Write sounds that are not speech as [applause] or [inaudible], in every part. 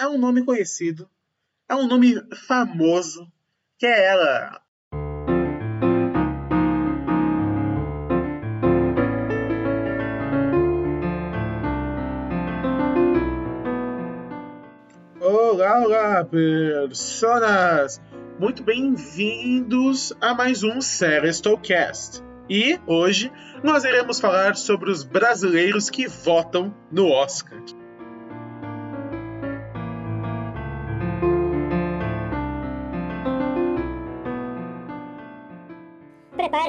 é um nome conhecido, é um nome famoso, que é ela. Olá, olá, personas! Muito bem-vindos a mais um Serestocast. E hoje nós iremos falar sobre os brasileiros que votam no Oscar.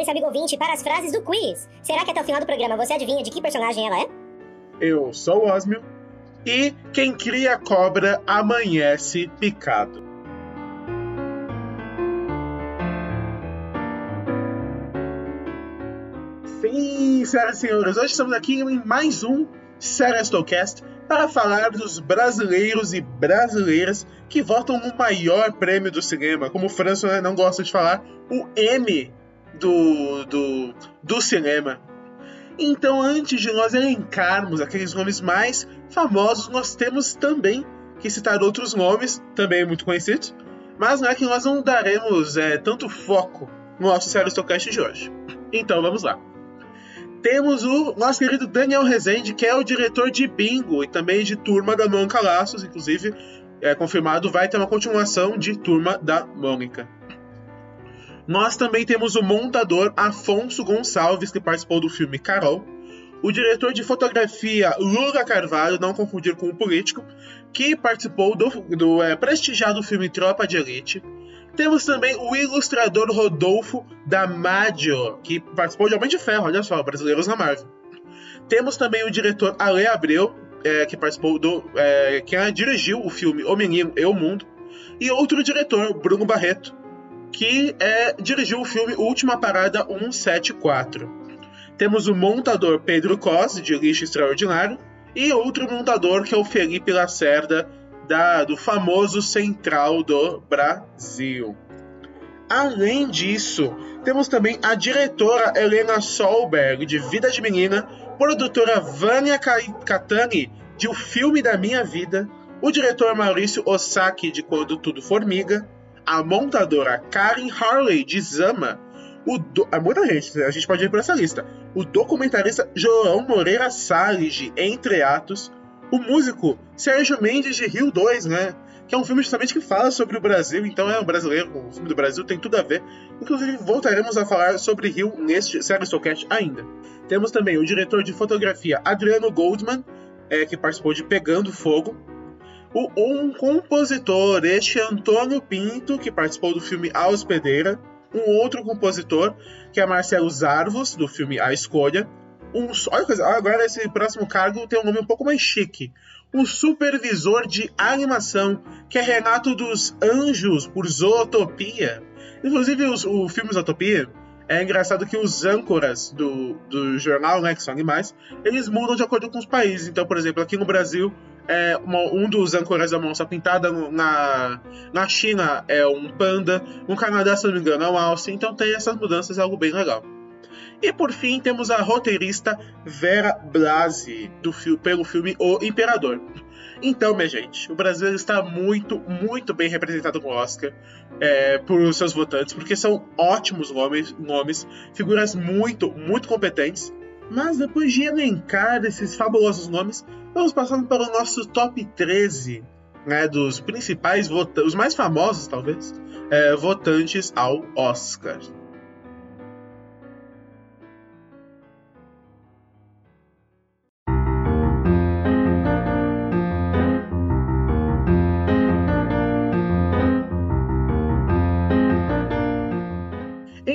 Prepare-se, amigo ouvinte, para as frases do quiz. Será que até o final do programa você adivinha de que personagem ela é? Eu sou o Osmio e quem cria cobra amanhece picado. Sim, senhoras e senhores, hoje estamos aqui em mais um Serestocast para falar dos brasileiros e brasileiras que votam no maior prêmio do cinema, como o Franço né, não gosta de falar, o M do, do, do cinema. Então, antes de nós elencarmos aqueles nomes mais famosos, nós temos também que citar outros nomes, também muito conhecidos, mas não é que nós não daremos é, tanto foco no nosso Serestocast de hoje. Então, vamos lá temos o nosso querido Daniel Rezende, que é o diretor de Bingo e também de Turma da Mônica Laços, inclusive é confirmado vai ter uma continuação de Turma da Mônica. Nós também temos o montador Afonso Gonçalves, que participou do filme Carol, o diretor de fotografia Lula Carvalho, não confundir com o político, que participou do, do é, prestigiado filme Tropa de Elite, temos também o ilustrador Rodolfo Damadio, que participou de Homem de Ferro, olha só, brasileiros na Marvel. Temos também o diretor Ale Abreu, é, que participou do. É, que dirigiu o filme O Menino e o Mundo. E outro diretor, Bruno Barreto, que é, dirigiu o filme Última Parada 174. Temos o montador Pedro Cos, de Lixo Extraordinário, e outro montador que é o Felipe Lacerda, da, do famoso Central do Brasil. Além disso, temos também a diretora Helena Solberg, de Vida de Menina, produtora Vânia Catani, de O Filme da Minha Vida, o diretor Maurício Osaki, de Quando Tudo Formiga, a montadora Karen Harley, de Zama, o do... é muita gente, a gente pode ir por essa lista. O documentarista João Moreira Salles, de Entre Atos, o músico Sérgio Mendes de Rio 2, né? Que é um filme justamente que fala sobre o Brasil, então é um brasileiro, o filme do Brasil tem tudo a ver. Inclusive, voltaremos a falar sobre Rio neste Série Soulcast ainda. Temos também o diretor de fotografia Adriano Goldman, é, que participou de Pegando Fogo. O, um compositor, este Antônio Pinto, que participou do filme A Hospedeira. Um outro compositor, que é Marcelo Zarvos, do filme A Escolha um, olha coisa, agora esse próximo cargo tem um nome um pouco mais chique. Um supervisor de animação, que é Renato dos Anjos, por Zootopia. Inclusive, os, o filme Zootopia, é engraçado que os âncoras do, do jornal, né, que são animais, eles mudam de acordo com os países. Então, por exemplo, aqui no Brasil, é uma, um dos âncoras da Monça Pintada, na, na China é um panda, no Canadá, se não me engano, é um alce. Então tem essas mudanças, é algo bem legal. E por fim, temos a roteirista Vera Blasi, do pelo filme O Imperador. Então, minha gente, o Brasil está muito, muito bem representado no Oscar é, por seus votantes, porque são ótimos nomes, nomes, figuras muito, muito competentes. Mas depois de elencar esses fabulosos nomes, vamos passando para o nosso top 13 né, dos principais votantes, os mais famosos, talvez, é, votantes ao Oscar.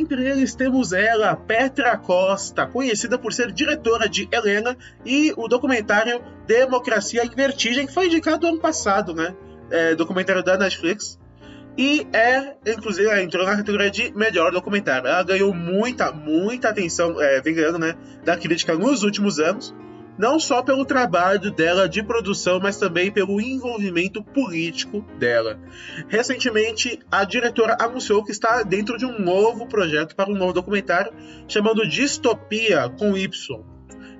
Entre eles temos ela, Petra Costa, conhecida por ser diretora de Helena e o documentário Democracia em Vertigem, que foi indicado ano passado, né? É, documentário da Netflix. E é, inclusive, ela entrou na categoria de melhor documentário. Ela ganhou muita, muita atenção, é, vem ganhando, né? Da crítica nos últimos anos não só pelo trabalho dela de produção, mas também pelo envolvimento político dela. Recentemente, a diretora anunciou que está dentro de um novo projeto para um novo documentário chamado Distopia com Y,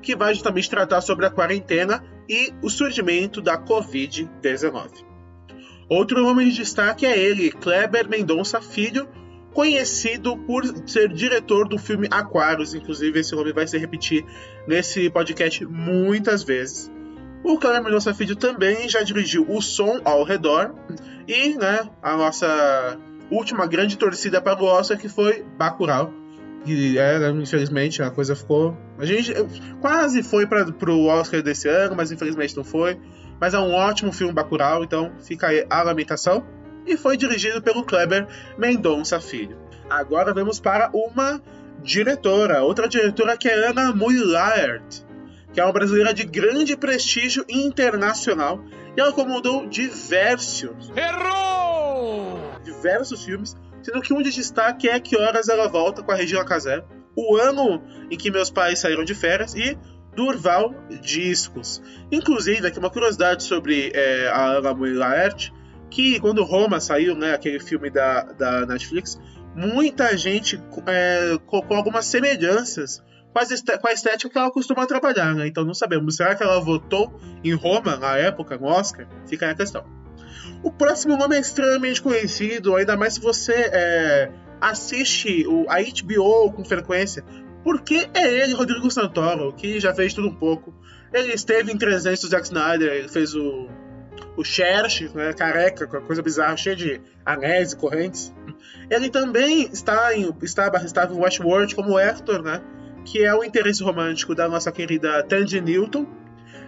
que vai justamente tratar sobre a quarentena e o surgimento da Covid-19. Outro nome de destaque é ele, Kleber Mendonça Filho, conhecido por ser diretor do filme Aquarius. Inclusive, esse nome vai se repetir nesse podcast muitas vezes. O Kleber Mendonça Filho também já dirigiu O Som ao Redor e né, a nossa última grande torcida para o Oscar, que foi Bacurau. E era, infelizmente, a coisa ficou. A gente quase foi para o Oscar desse ano, mas infelizmente não foi. Mas é um ótimo filme Bacurau, então fica aí a lamentação. E foi dirigido pelo Kleber Mendonça Filho. Agora vamos para uma diretora, outra diretora que é Ana Muillard, que é uma brasileira de grande prestígio internacional. E ela comandou diversos. Errou! Diversos filmes, sendo que um de destaque é Que Horas Ela Volta com a Regina Casé, O Ano em que Meus Pais Saíram de Férias e Durval Discos. Inclusive, aqui uma curiosidade sobre é, a Ana Muillard, que quando Roma saiu, né, aquele filme da, da Netflix, muita gente é, colocou algumas semelhanças com, com, a estética que ela costuma trabalhar, né? Então não sabemos. Será que ela votou em Roma na época, no Oscar? Fica aí a questão. O próximo nome é extremamente conhecido, ainda mais se você é, assiste o, a HBO com frequência, porque é ele, Rodrigo Santoro, que já fez tudo um pouco. Ele esteve em 300 do Zack Snyder, ele fez o, o Cherche, né, careca, com a coisa bizarra, cheia de anéis e correntes. Ele também está em, estava, estava em Westworld como Hector, né, que é o interesse romântico da nossa querida Tandy Newton.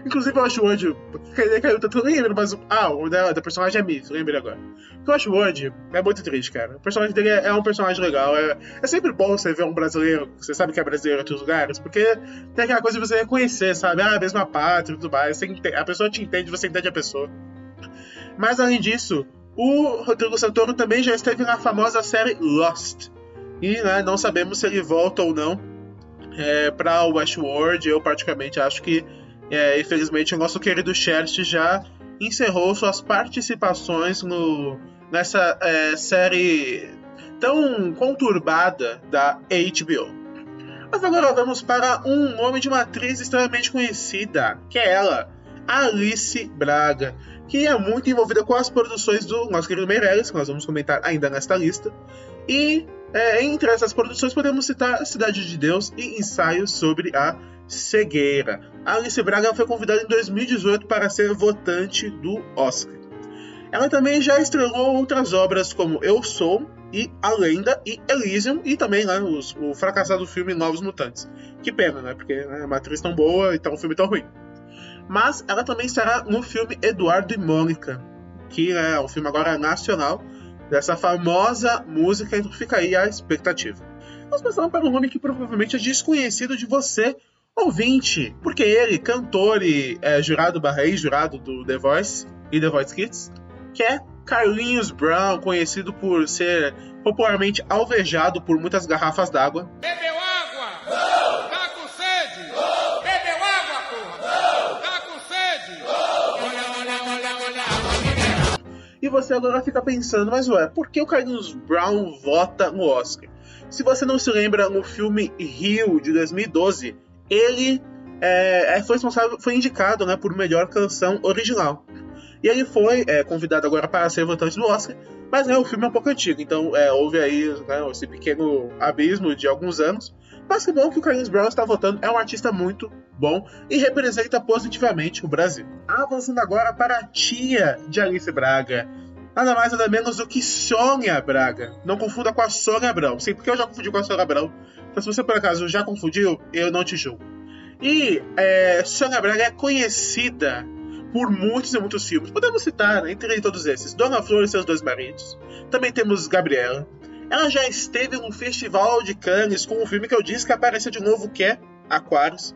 Inclusive, eu acho hoje. Quer dizer, eu não lembro, mas. Ah, o da, da personagem é Miss, lembrei agora. Eu acho hoje é muito triste, cara. O personagem dele é, é um personagem legal. É, é, sempre bom você ver um brasileiro, você sabe que é brasileiro em outros lugares, porque tem aquela coisa de você reconhecer, sabe? Ah, a mesma pátria e tudo mais. Entende, a pessoa te entende, você entende a pessoa. Mas além disso, o Rodrigo Santoro também já esteve na famosa série Lost. E né, não sabemos se ele volta ou não é, para o Westworld. Eu, praticamente, acho que é, infelizmente, o nosso querido Chert já encerrou suas participações no, nessa é, série tão conturbada da HBO. Mas agora vamos para um nome de uma atriz extremamente conhecida, que é ela, Alice Braga, que é muito envolvida com as produções do nosso querido Meirelles, que nós vamos comentar ainda nesta lista. E é, entre essas produções podemos citar Cidade de Deus e Ensaios sobre a cegueira. Alice Braga foi convidada em 2018 para ser votante do Oscar. Ela também já estrelou outras obras como Eu Sou e A Lenda e Elysium e também né, os, o fracassado filme Novos Mutantes. Que pena, né? Porque né, é uma atriz tão boa e tá um filme tão ruim. Mas ela também estará no filme Eduardo e Mônica, que é um filme agora nacional dessa famosa música, então fica aí a expectativa. Nós passamos para um nome que provavelmente é desconhecido de você, ouvinte, porque ele, cantor e é, jurado barra jurado do The Voice e The Voice Kids, que é Carlinhos Brown, conhecido por ser popularmente alvejado por muitas garrafas d'água. Bebeu E você agora fica pensando, mas ué, por que o Carlinhos Brown vota no Oscar? Se você não se lembra, no filme Rio de 2012, ele é, é, foi responsável, foi indicado né, por melhor canção original. E ele foi é, convidado agora para ser votante do Oscar, mas né, o filme é um pouco antigo, então é, houve aí né, esse pequeno abismo de alguns anos. Mas que bom que o Carlinhos Brown está votando, é um artista muito bom e representa positivamente o Brasil. Avançando agora para a tia de Alice Braga, nada mais nada menos do que Sônia Braga. Não confunda com a Sônia Abrão. Sim, porque eu já confundi com a Sônia Abrão. Então, se você por acaso já confundiu, eu não te julgo. E é, Sônia Braga é conhecida por muitos e muitos filmes. Podemos citar, entre todos esses, Dona Flor e seus dois maridos. Também temos Gabriela. Ela já esteve no Festival de Cannes com um filme que eu disse que aparece de novo, que é Aquários.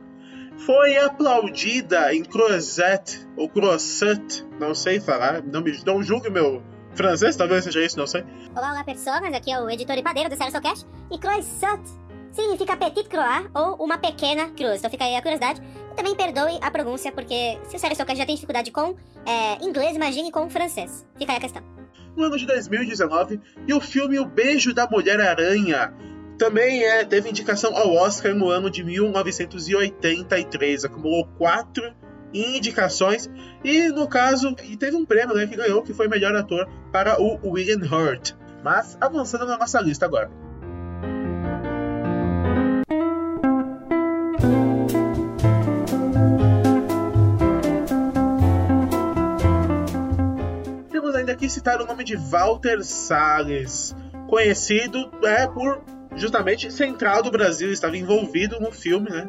Foi aplaudida em Crozet, ou Croissant, não sei falar, não, me, não julgue meu francês, talvez seja isso, não sei. Olá, olá, pessoas, aqui é o editor e padeiro do Cast. E Croissant significa petit croix ou uma pequena cruz. Então fica aí a curiosidade. E também perdoe a pronúncia, porque se o Cast já tem dificuldade com é, inglês, imagine com francês. Fica aí a questão. No ano de 2019, e o filme O Beijo da Mulher-Aranha também é, teve indicação ao Oscar no ano de 1983. Acumulou quatro indicações. E no caso, e teve um prêmio né, que ganhou, que foi melhor ator para o William Hurt. Mas avançando na nossa lista agora. Aqui citar o nome de Walter Salles, conhecido é, por justamente Central do Brasil, estava envolvido no filme, né?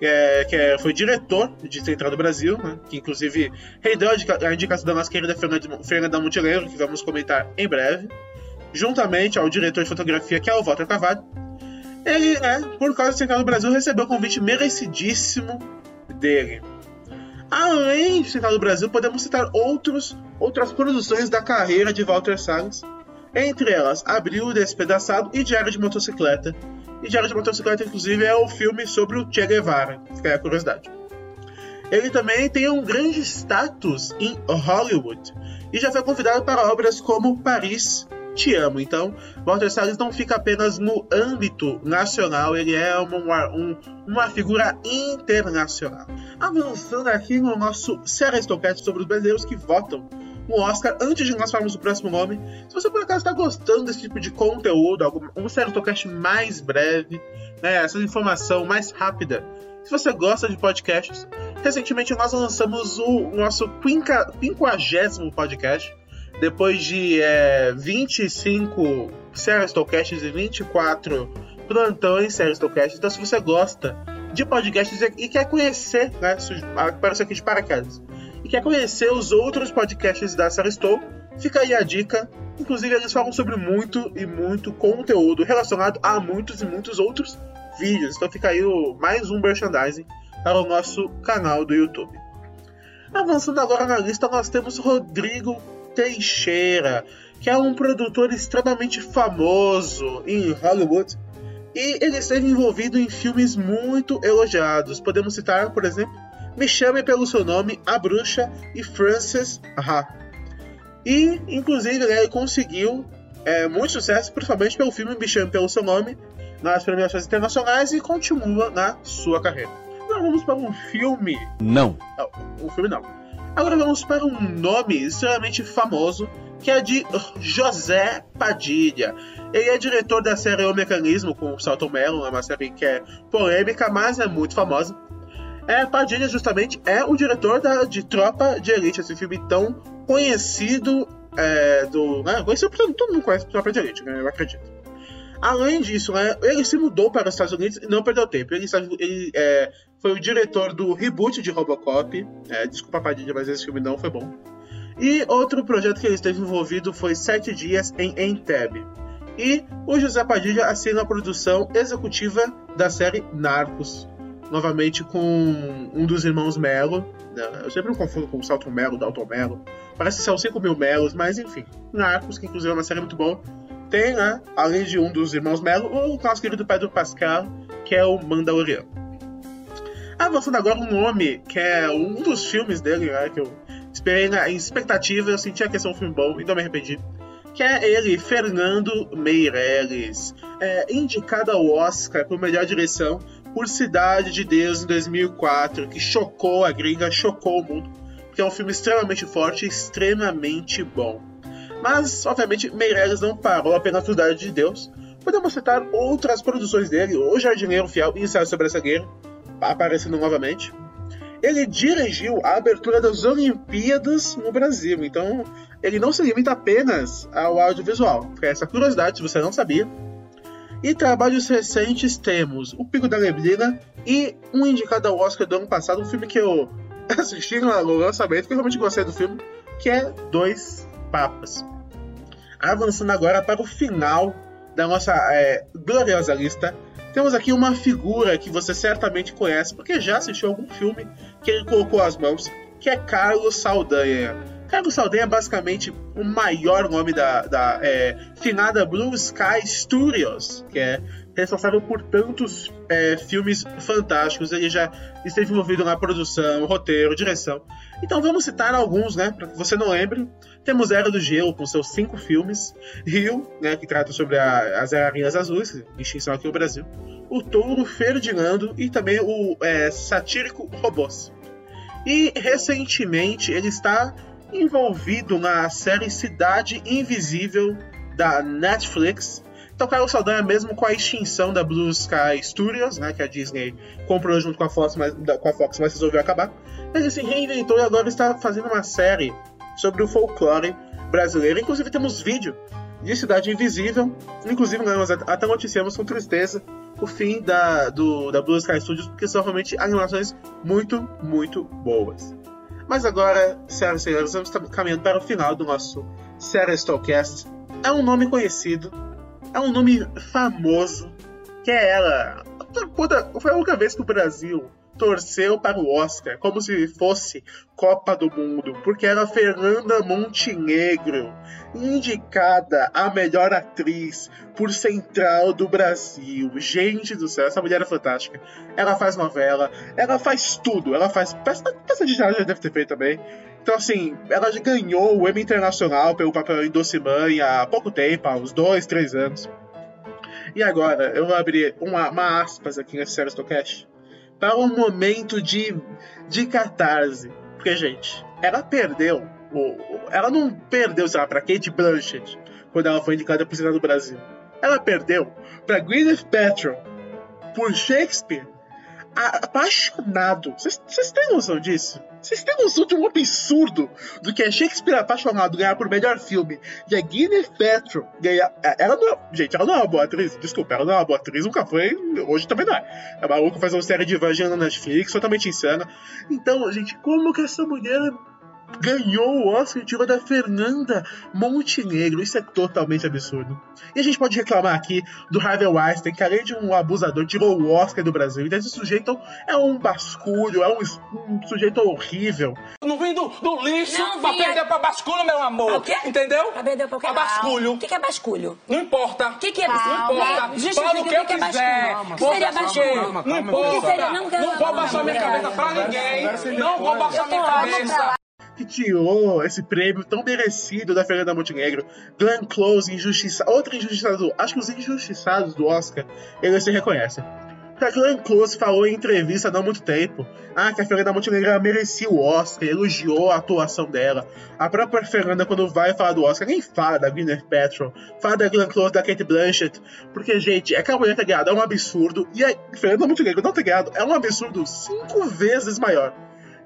É, que é, foi diretor de Central do Brasil, né, que inclusive rendeu a indicação da nossa querida Fernanda Montenegro, que vamos comentar em breve, juntamente ao diretor de fotografia, que é o Walter Carvalho. Ele, né, por causa de Central do Brasil, recebeu o convite merecidíssimo dele. Além de Central do Brasil, podemos citar outros, outras produções da carreira de Walter Salles, entre elas Abril Despedaçado e Diário de Motocicleta. E Diário de Motocicleta, inclusive, é o filme sobre o Che Guevara, fica aí a curiosidade. Ele também tem um grande status em Hollywood e já foi convidado para obras como Paris, Te Amo. Então, Walter Salles não fica apenas no âmbito nacional, ele é uma, um, uma figura internacional. Avançando aqui no nosso Série Stocast sobre os brasileiros que votam um Oscar antes de nós falarmos o próximo nome. Se você por acaso está gostando desse tipo de conteúdo, algum, um Sertocast mais breve, né, essa informação mais rápida, se você gosta de podcasts, recentemente nós lançamos o nosso 50 podcast. Depois de é, 25 Sertocasts e 24 plantões Sertocasts. Então, se você gosta de podcasts e quer conhecer, né, apareceu aqui de paraquedas, e quer conhecer os outros podcasts da Sarah Stowe, fica aí a dica. Inclusive, eles falam sobre muito e muito conteúdo relacionado a muitos e muitos outros vídeos. Então, fica aí o, mais um merchandising para o nosso canal do YouTube. Avançando agora na lista, nós temos Rodrigo Teixeira, que é um produtor extremamente famoso em Hollywood. E ele esteve envolvido em filmes muito elogiados. Podemos citar, por exemplo, me Chame Pelo Seu Nome, A Bruxa e Frances Ha. E, inclusive, né, ele conseguiu é, muito sucesso, principalmente pelo filme Me Chame Pelo Seu Nome, nas premiações internacionais e continua na sua carreira. Agora vamos para um filme. Não. não um filme não. Agora vamos para um nome extremamente famoso, que é de José Padilha. Ele é diretor da série O Mecanismo com o Salto Mello, uma série que é polêmica, mas é muito famosa. É, Padilha justamente é o diretor da, de Tropa de Elite, esse filme tão conhecido é, do. Né, conhecido todo mundo conhece Tropa de Elite, né, eu acredito. Além disso, né, ele se mudou para os Estados Unidos e não perdeu tempo. Ele, ele é, foi o diretor do reboot de Robocop. É, desculpa, Padilha, mas esse filme não foi bom. E outro projeto que ele esteve envolvido foi Sete Dias em Entebbe. E o José Padilha assina a produção executiva da série Narcos, novamente com um dos irmãos Melo. Né? Eu sempre me confundo com o Salto Melo, Dalton Melo. Parece que são 5 mil Melos, mas enfim. Narcos, que inclusive é uma série muito boa. Tem, né, além de um dos irmãos Melo, o nosso querido Pedro Pascal, que é o Mandaloriano. Avançando agora um nome que é um dos filmes dele, né, que eu esperei na expectativa, eu sentia que ia ser um filme bom e não me arrependi. Que é ele, Fernando Meirelles, é, indicado ao Oscar por melhor direção por Cidade de Deus em 2004, que chocou a gringa, chocou o mundo, porque é um filme extremamente forte e extremamente bom. Mas, obviamente, Meirelles não parou apenas por Cidade de Deus. Podemos citar outras produções dele, O Jardineiro Fiel e Ensaio sobre essa guerra, aparecendo novamente. Ele dirigiu a abertura das Olimpíadas no Brasil, então ele não se limita apenas ao audiovisual. Fica essa curiosidade, se você não sabia. E trabalhos recentes temos O Pico da Neblina e um indicado ao Oscar do ano passado, um filme que eu [laughs] assisti no lançamento, que eu realmente gostei do filme, que é Dois Papas. Avançando agora para o final da nossa é, gloriosa lista, temos aqui uma figura que você certamente conhece, porque já assistiu algum filme que ele colocou as mãos, que é Carlos Saldanha. Carlos Saldanha é basicamente o maior nome da, da é, finada Blue Sky Studios, que é responsável por tantos é, filmes fantásticos. Ele já esteve envolvido na produção, roteiro, direção. Então vamos citar alguns, né, para que você não lembre. Temos Era do Gelo, com seus cinco filmes. Rio, né, que trata sobre a, as aranhas azuis, extinção aqui no Brasil. O Touro Ferdinando e também o é, satírico Robôs. E recentemente ele está envolvido na série Cidade Invisível da Netflix. Então, Carlos Saldanha, mesmo com a extinção da Blue Sky Studios, né, que a Disney comprou junto com a Fox, mas, com a Fox, mas resolveu acabar, ele se reinventou e agora está fazendo uma série sobre o folclore brasileiro. Inclusive, temos vídeo de Cidade Invisível. Inclusive, nós até noticiamos com tristeza o fim da, do, da Blue Sky Studios, porque são realmente animações muito, muito boas. Mas agora, senhoras e senhores, estamos caminhando para o final do nosso Série Stallcast. É um nome conhecido, é um nome famoso, que é ela. Puta, foi a única vez que o Brasil torceu para o Oscar como se fosse Copa do Mundo, porque era Fernanda Montenegro, indicada a melhor atriz por Central do Brasil. Gente do céu, essa mulher é fantástica. Ela faz novela, ela faz tudo, ela faz. Peça de já deve ter feito também. Então, assim, ela ganhou o Emmy Internacional pelo papel em Mãe há pouco tempo, há uns dois, três anos. E agora, eu vou abrir uma, uma aspas aqui nesse Sério Stocast para um momento de, de catarse. Porque, gente, ela perdeu. Ela não perdeu, sei lá, pra Kate Blanchett quando ela foi indicada para o do Brasil. Ela perdeu para Gwyneth Paltrow por Shakespeare apaixonado. Vocês têm noção disso? Vocês têm noção de um absurdo do que é Shakespeare apaixonado ganhar por melhor filme e a Gwyneth Paltrow ganhar. É, ela não é, gente, ela não é uma boa atriz. Desculpa, ela não é uma boa atriz, nunca foi. Hoje também não é. É maluco fazer uma série de Evangelho na Netflix, totalmente insana. Então, gente, como que essa mulher ganhou o Oscar tirou da Fernanda Montenegro. Isso é totalmente absurdo. E a gente pode reclamar aqui do Harvey Weinstein, que além de um abusador, tirou o Oscar do Brasil. Então esse sujeito é um basculho, é um, um sujeito horrível. Não vim do, do lixo não, pra perder pra basculho, meu amor. O quê? Entendeu? Pra perder pra, pra basculho. O que, que é basculho? Não importa. O que, que é basculho? Não importa. Fala o que eu que é quiser. O que seria basculho? Não importa. Não vou baixar minha cabeça pra ninguém. Não vou baixar minha cabeça que tirou esse prêmio tão merecido da Fernanda Montenegro. Glenn Close, injustiçado. Outro injustiçado. Acho que os injustiçados do Oscar, eles se reconhecem. A Glenn Close falou em entrevista há muito tempo ah, que a Fernanda Montenegro merecia o Oscar, elogiou a atuação dela. A própria Fernanda, quando vai falar do Oscar, nem fala da Gwyneth Paltrow, fala da Glenn Close, da Kate Blanchett, porque, gente, é que a mulher ter ganhado é um absurdo, e a Fernanda Montenegro não ter ganhado é um absurdo cinco vezes maior.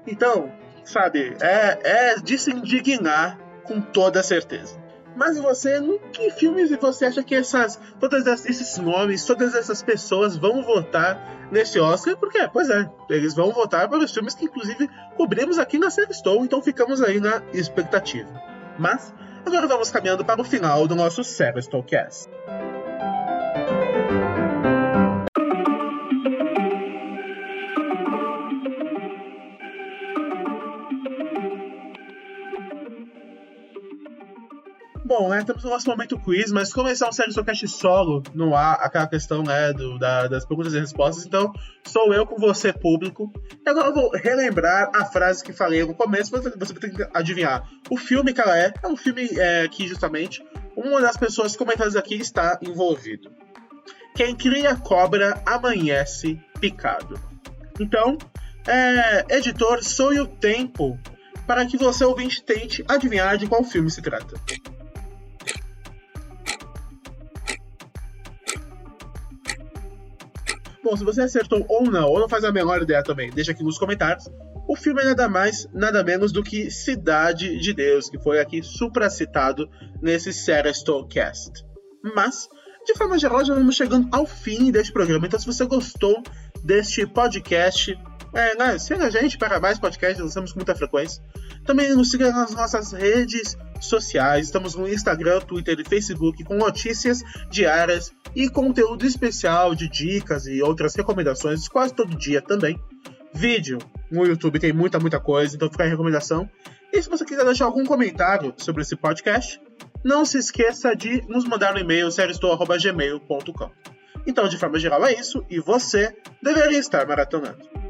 Então, sabe? É, é de se indignar com toda certeza. Mas você, em que filmes você acha que essas, todos esses nomes, todas essas pessoas vão votar nesse Oscar? Porque, pois é, eles vão votar para os filmes que inclusive cobrimos aqui na série então ficamos aí na expectativa. Mas agora vamos caminhando para o final do nosso Série Cast. Bom, né, temos o nosso momento quiz, mas como esse é um série Socast solo, não há aquela questão né, do, da, das perguntas e respostas, então sou eu com você, público. E agora eu vou relembrar a frase que falei no começo, você, você tem que adivinhar o filme que ela é. É um filme é, que, justamente, uma das pessoas comentadas aqui está envolvido. Quem cria cobra amanhece picado. Então, é, editor, soe o tempo para que você ouvinte tente adivinhar de qual filme se trata. Bom, se você acertou ou não, ou não faz a menor ideia também, deixa aqui nos comentários. O filme é nada mais, nada menos do que Cidade de Deus, que foi aqui supracitado nesse Cast. Mas, de forma geral, já vamos chegando ao fim deste programa. Então, se você gostou deste podcast, é, né, siga a gente para mais podcasts, lançamos com muita frequência. Também nos siga nas nossas redes sociais. Estamos no Instagram, Twitter e Facebook com notícias diárias e conteúdo especial de dicas e outras recomendações quase todo dia também. Vídeo no YouTube tem muita, muita coisa, então fica a recomendação. E se você quiser deixar algum comentário sobre esse podcast, não se esqueça de nos mandar um e-mail serioestou.gmail.com. Então, de forma geral, é isso, e você deveria estar maratonando.